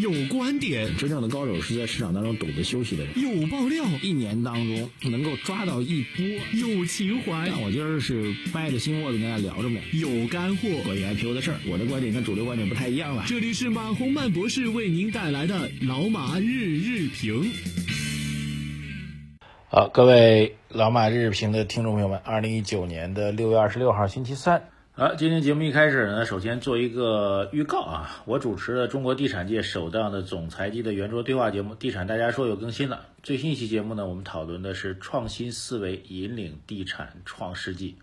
有观点，真正的高手是在市场当中懂得休息的人。有爆料，一年当中能够抓到一波。有情怀，但我今儿是掰着心窝子跟大家聊着呢。有干货，关于 IPO 的事儿，我的观点跟主流观点不太一样了。这里是马洪曼博士为您带来的老马日日评。好，各位老马日日评的听众朋友们，二零一九年的六月二十六号星期三。好，今天节目一开始呢，首先做一个预告啊，我主持的中国地产界首档的总裁级的圆桌对话节目《地产大家说》有更新了。最新一期节目呢，我们讨论的是创新思维引领地产创世纪。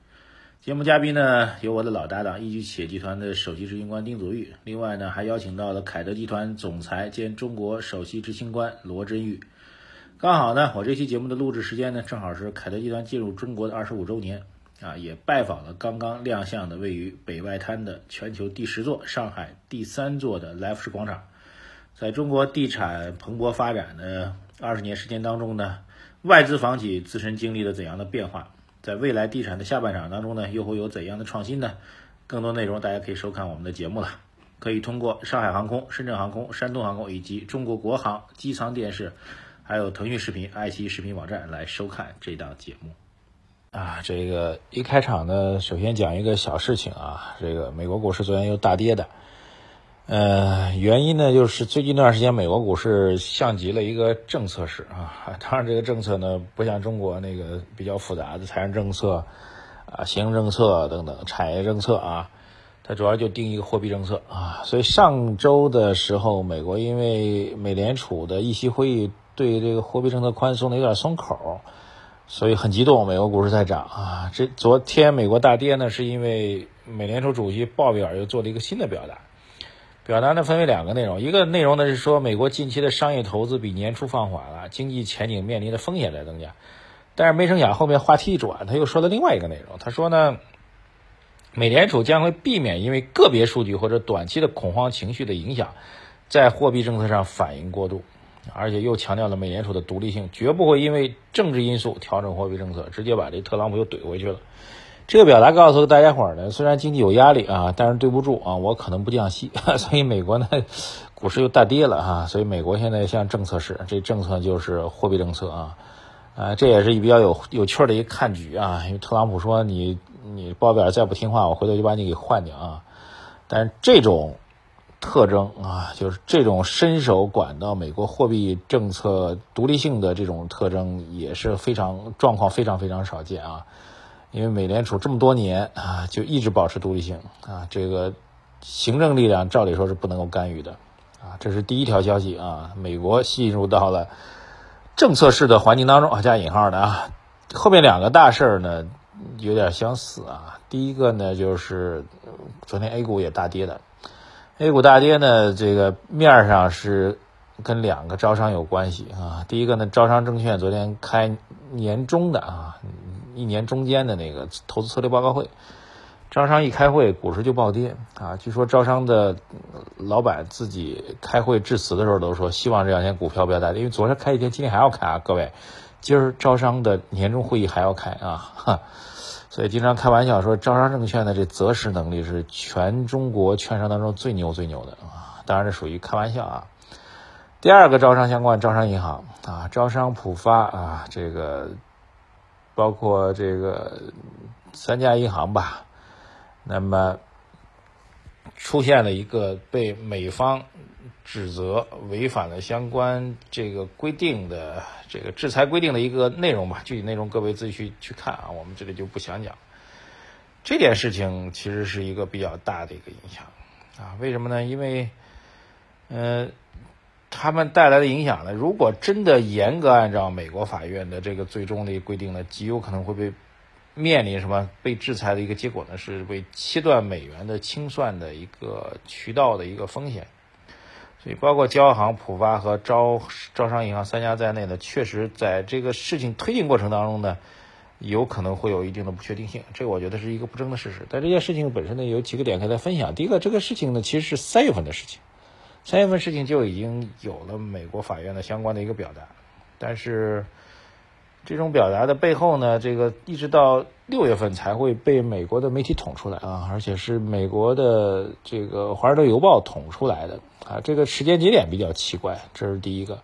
节目嘉宾呢，有我的老搭档易居企业集团的首席执行官丁祖玉，另外呢，还邀请到了凯德集团总裁兼中国首席执行官罗振玉。刚好呢，我这期节目的录制时间呢，正好是凯德集团进入中国的二十五周年。啊，也拜访了刚刚亮相的位于北外滩的全球第十座、上海第三座的来福士广场。在中国地产蓬勃发展的二十年时间当中呢，外资房企自身经历了怎样的变化？在未来地产的下半场当中呢，又会有怎样的创新呢？更多内容大家可以收看我们的节目了，可以通过上海航空、深圳航空、山东航空以及中国国航机舱电视，还有腾讯视频、爱奇艺视频网站来收看这档节目。啊，这个一开场呢，首先讲一个小事情啊，这个美国股市昨天又大跌的，呃，原因呢就是最近一段时间美国股市像极了一个政策市啊，当然这个政策呢不像中国那个比较复杂的财政政策啊、行政政策等等产业政策啊，它主要就定一个货币政策啊，所以上周的时候，美国因为美联储的议息会议对这个货币政策宽松的有点松口。所以很激动，美国股市在涨啊！这昨天美国大跌呢，是因为美联储主席鲍威尔又做了一个新的表达。表达呢分为两个内容，一个内容呢是说美国近期的商业投资比年初放缓了，经济前景面临的风险在增加。但是没成想后面话题一转，他又说了另外一个内容，他说呢，美联储将会避免因为个别数据或者短期的恐慌情绪的影响，在货币政策上反应过度。而且又强调了美联储的独立性，绝不会因为政治因素调整货币政策，直接把这特朗普又怼回去了。这个表达告诉大家伙儿呢，虽然经济有压力啊，但是对不住啊，我可能不降息，所以美国呢股市又大跌了哈。所以美国现在像政策是，这政策就是货币政策啊，啊，这也是比较有有趣的一个看局啊。因为特朗普说你你报表再不听话，我回头就把你给换掉啊。但是这种。特征啊，就是这种伸手管到美国货币政策独立性的这种特征也是非常状况非常非常少见啊。因为美联储这么多年啊，就一直保持独立性啊，这个行政力量照理说是不能够干预的啊。这是第一条消息啊，美国进入到了政策式的环境当中啊，加引号的啊。后面两个大事儿呢有点相似啊，第一个呢就是昨天 A 股也大跌的。A 股大跌呢，这个面上是跟两个招商有关系啊。第一个呢，招商证券昨天开年终的啊，一年中间的那个投资策略报告会，招商一开会，股市就暴跌啊。据说招商的老板自己开会致辞的时候都说，希望这两天股票不要大跌，因为昨天开一天，今天还要开啊，各位，今儿招商的年终会议还要开啊。哈。所以经常开玩笑说，招商证券的这择时能力是全中国券商当中最牛最牛的啊！当然这属于开玩笑啊。第二个招商相关，招商银行啊，招商浦发啊，这个包括这个三家银行吧，那么出现了一个被美方。指责违反了相关这个规定的这个制裁规定的一个内容吧，具体内容各位自己去去看啊，我们这里就不详讲。这件事情其实是一个比较大的一个影响啊，为什么呢？因为，呃，他们带来的影响呢，如果真的严格按照美国法院的这个最终的规定呢，极有可能会被面临什么被制裁的一个结果呢？是被切断美元的清算的一个渠道的一个风险。所以，包括交行、浦发和招招商银行三家在内呢，确实在这个事情推进过程当中呢，有可能会有一定的不确定性。这个我觉得是一个不争的事实。但这件事情本身呢，有几个点可以来分享。第一个，这个事情呢，其实是三月份的事情，三月份事情就已经有了美国法院的相关的一个表达。但是，这种表达的背后呢，这个一直到六月份才会被美国的媒体捅出来啊，而且是美国的这个《华盛顿邮报》捅出来的啊，这个时间节点比较奇怪，这是第一个。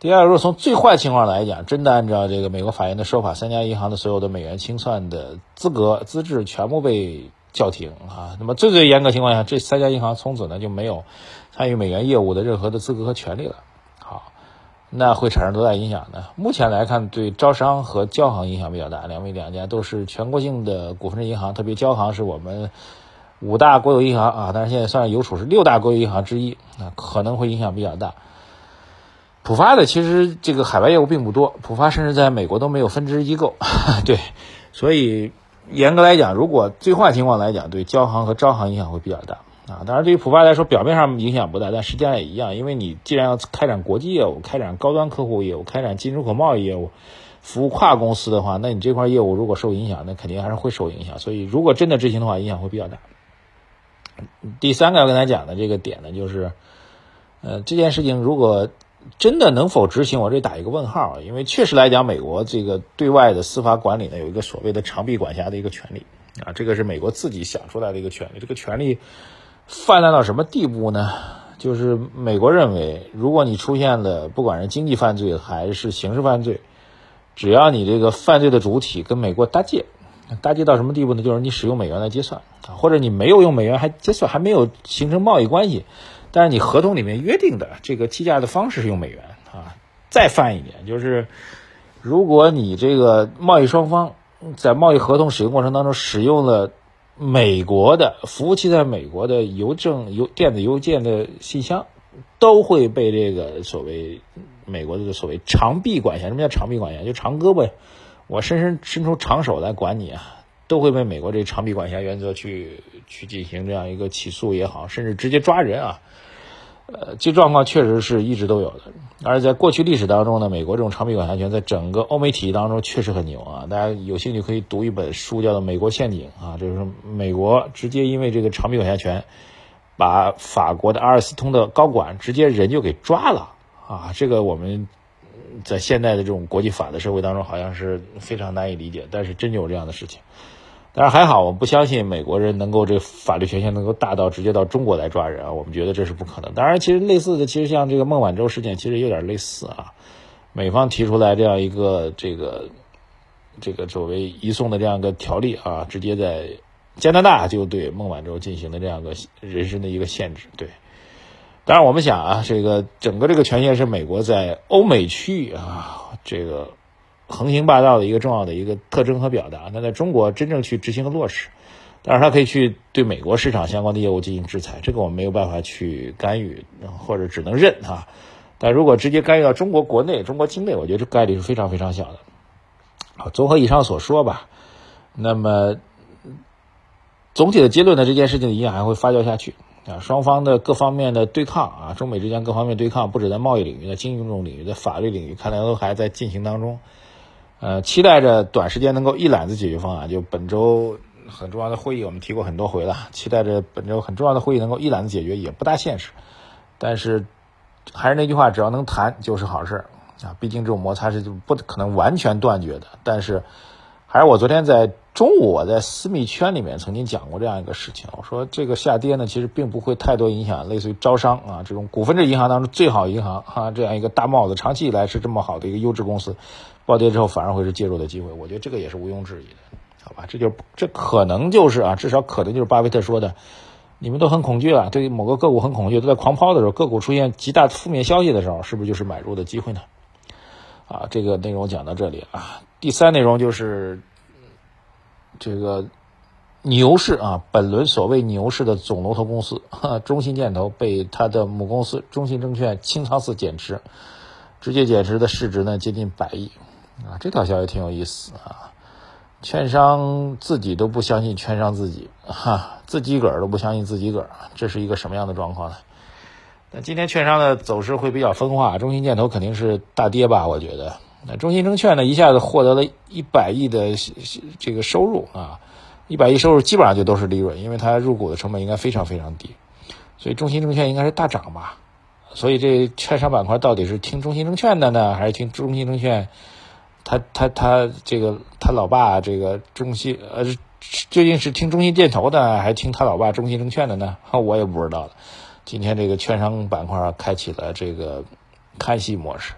第二，如果从最坏情况来讲，真的按照这个美国法院的说法，三家银行的所有的美元清算的资格资质全部被叫停啊。那么最最严格情况下，这三家银行从此呢就没有参与美元业务的任何的资格和权利了。那会产生多大影响呢？目前来看，对招商和交行影响比较大，两位两家都是全国性的股份制银行，特别交行是我们五大国有银行啊，但是现在算邮储是六大国有银行之一啊，可能会影响比较大。浦发的其实这个海外业务并不多，浦发甚至在美国都没有分支机构，对，所以严格来讲，如果最坏情况来讲，对交行和招行影响会比较大啊。当然，对于浦发来说，表面上影响不大，但实际上也一样，因为你既然要开展国际业务、开展高端客户业务、开展进出口贸易业务、服务跨公司的话，那你这块业务如果受影响，那肯定还是会受影响。所以，如果真的执行的话，影响会比较大。第三个要跟大家讲的这个点呢，就是，呃，这件事情如果。真的能否执行？我这打一个问号，因为确实来讲，美国这个对外的司法管理呢，有一个所谓的长臂管辖的一个权利啊，这个是美国自己想出来的一个权利。这个权利泛滥到什么地步呢？就是美国认为，如果你出现了不管是经济犯罪还是刑事犯罪，只要你这个犯罪的主体跟美国搭界，搭界到什么地步呢？就是你使用美元来结算，或者你没有用美元还结算，还没有形成贸易关系。但是你合同里面约定的这个计价的方式是用美元啊，再泛一点就是，如果你这个贸易双方在贸易合同使用过程当中使用了美国的服务器在美国的邮政邮电子邮件的信箱，都会被这个所谓美国的所谓长臂管辖。什么叫长臂管辖？就长胳膊，我伸伸伸出长手来管你啊，都会被美国这长臂管辖原则去去进行这样一个起诉也好，甚至直接抓人啊。呃，这状况确实是一直都有的，而在过去历史当中呢，美国这种长臂管辖权在整个欧美体系当中确实很牛啊！大家有兴趣可以读一本书，叫做《美国陷阱》啊，就是美国直接因为这个长臂管辖权，把法国的阿尔斯通的高管直接人就给抓了啊！这个我们在现在的这种国际法的社会当中，好像是非常难以理解，但是真有这样的事情。但是还好，我不相信美国人能够这法律权限能够大到直接到中国来抓人啊！我们觉得这是不可能。当然，其实类似的，其实像这个孟晚舟事件，其实有点类似啊。美方提出来这样一个这个这个作为移送的这样一个条例啊，直接在加拿大就对孟晚舟进行了这样个人身的一个限制。对，当然我们想啊，这个整个这个权限是美国在欧美区域啊，这个。横行霸道的一个重要的一个特征和表达，那在中国真正去执行和落实，但是它可以去对美国市场相关的业务进行制裁，这个我们没有办法去干预，或者只能认啊。但如果直接干预到中国国内、中国境内，我觉得这概率是非常非常小的。好，综合以上所说吧，那么总体的结论呢，这件事情的影响还会发酵下去啊。双方的各方面的对抗啊，中美之间各方面对抗，不止在贸易领域，在经济这种领域，在法律领域，看来都还在进行当中。呃，期待着短时间能够一揽子解决方案。就本周很重要的会议，我们提过很多回了。期待着本周很重要的会议能够一揽子解决，也不大现实。但是还是那句话，只要能谈就是好事啊。毕竟这种摩擦是不可能完全断绝的。但是还是我昨天在中午我在私密圈里面曾经讲过这样一个事情，我说这个下跌呢，其实并不会太多影响，类似于招商啊这种股份制银行当中最好银行啊这样一个大帽子，长期以来是这么好的一个优质公司。暴跌之后反而会是介入的机会，我觉得这个也是毋庸置疑的，好吧？这就这可能就是啊，至少可能就是巴菲特说的，你们都很恐惧了，对于某个个股很恐惧，都在狂抛的时候，个股出现极大负面消息的时候，是不是就是买入的机会呢？啊，这个内容讲到这里啊，第三内容就是这个牛市啊，本轮所谓牛市的总龙头公司哈中信建投被他的母公司中信证券清仓式减持，直接减持的市值呢接近百亿。啊，这条消息挺有意思啊！券商自己都不相信券商自己，哈，自己个儿都不相信自己个儿，这是一个什么样的状况呢？那今天券商的走势会比较分化，中信建投肯定是大跌吧？我觉得，那中信证券呢，一下子获得了一百亿的这个收入啊，一百亿收入基本上就都是利润，因为它入股的成本应该非常非常低，所以中信证券应该是大涨吧？所以这券商板块到底是听中信证券的呢，还是听中信证券？他他他这个他老爸这个中信呃，究竟是听中信建投的，还是听他老爸中信证券的呢？我也不知道了。今天这个券商板块开启了这个看戏模式。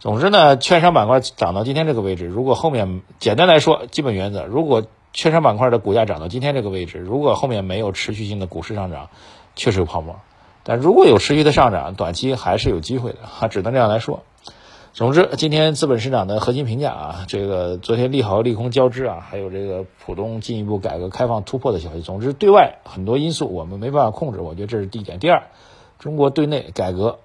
总之呢，券商板块涨到今天这个位置，如果后面简单来说，基本原则，如果券商板块的股价涨到今天这个位置，如果后面没有持续性的股市上涨，确实有泡沫。但如果有持续的上涨，短期还是有机会的，哈，只能这样来说。总之，今天资本市场的核心评价啊，这个昨天利好利空交织啊，还有这个浦东进一步改革开放突破的消息。总之，对外很多因素我们没办法控制，我觉得这是第一点。第二，中国对内改革、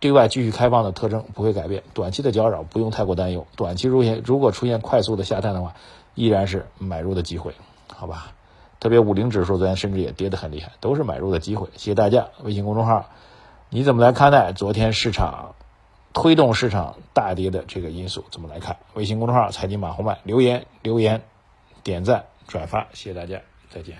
对外继续开放的特征不会改变，短期的搅扰不用太过担忧。短期出现如果出现快速的下探的话，依然是买入的机会，好吧？特别五零指数昨天甚至也跌得很厉害，都是买入的机会。谢谢大家，微信公众号，你怎么来看待昨天市场推动市场大跌的这个因素？怎么来看？微信公众号财经马红漫留言留言点赞转发，谢谢大家，再见。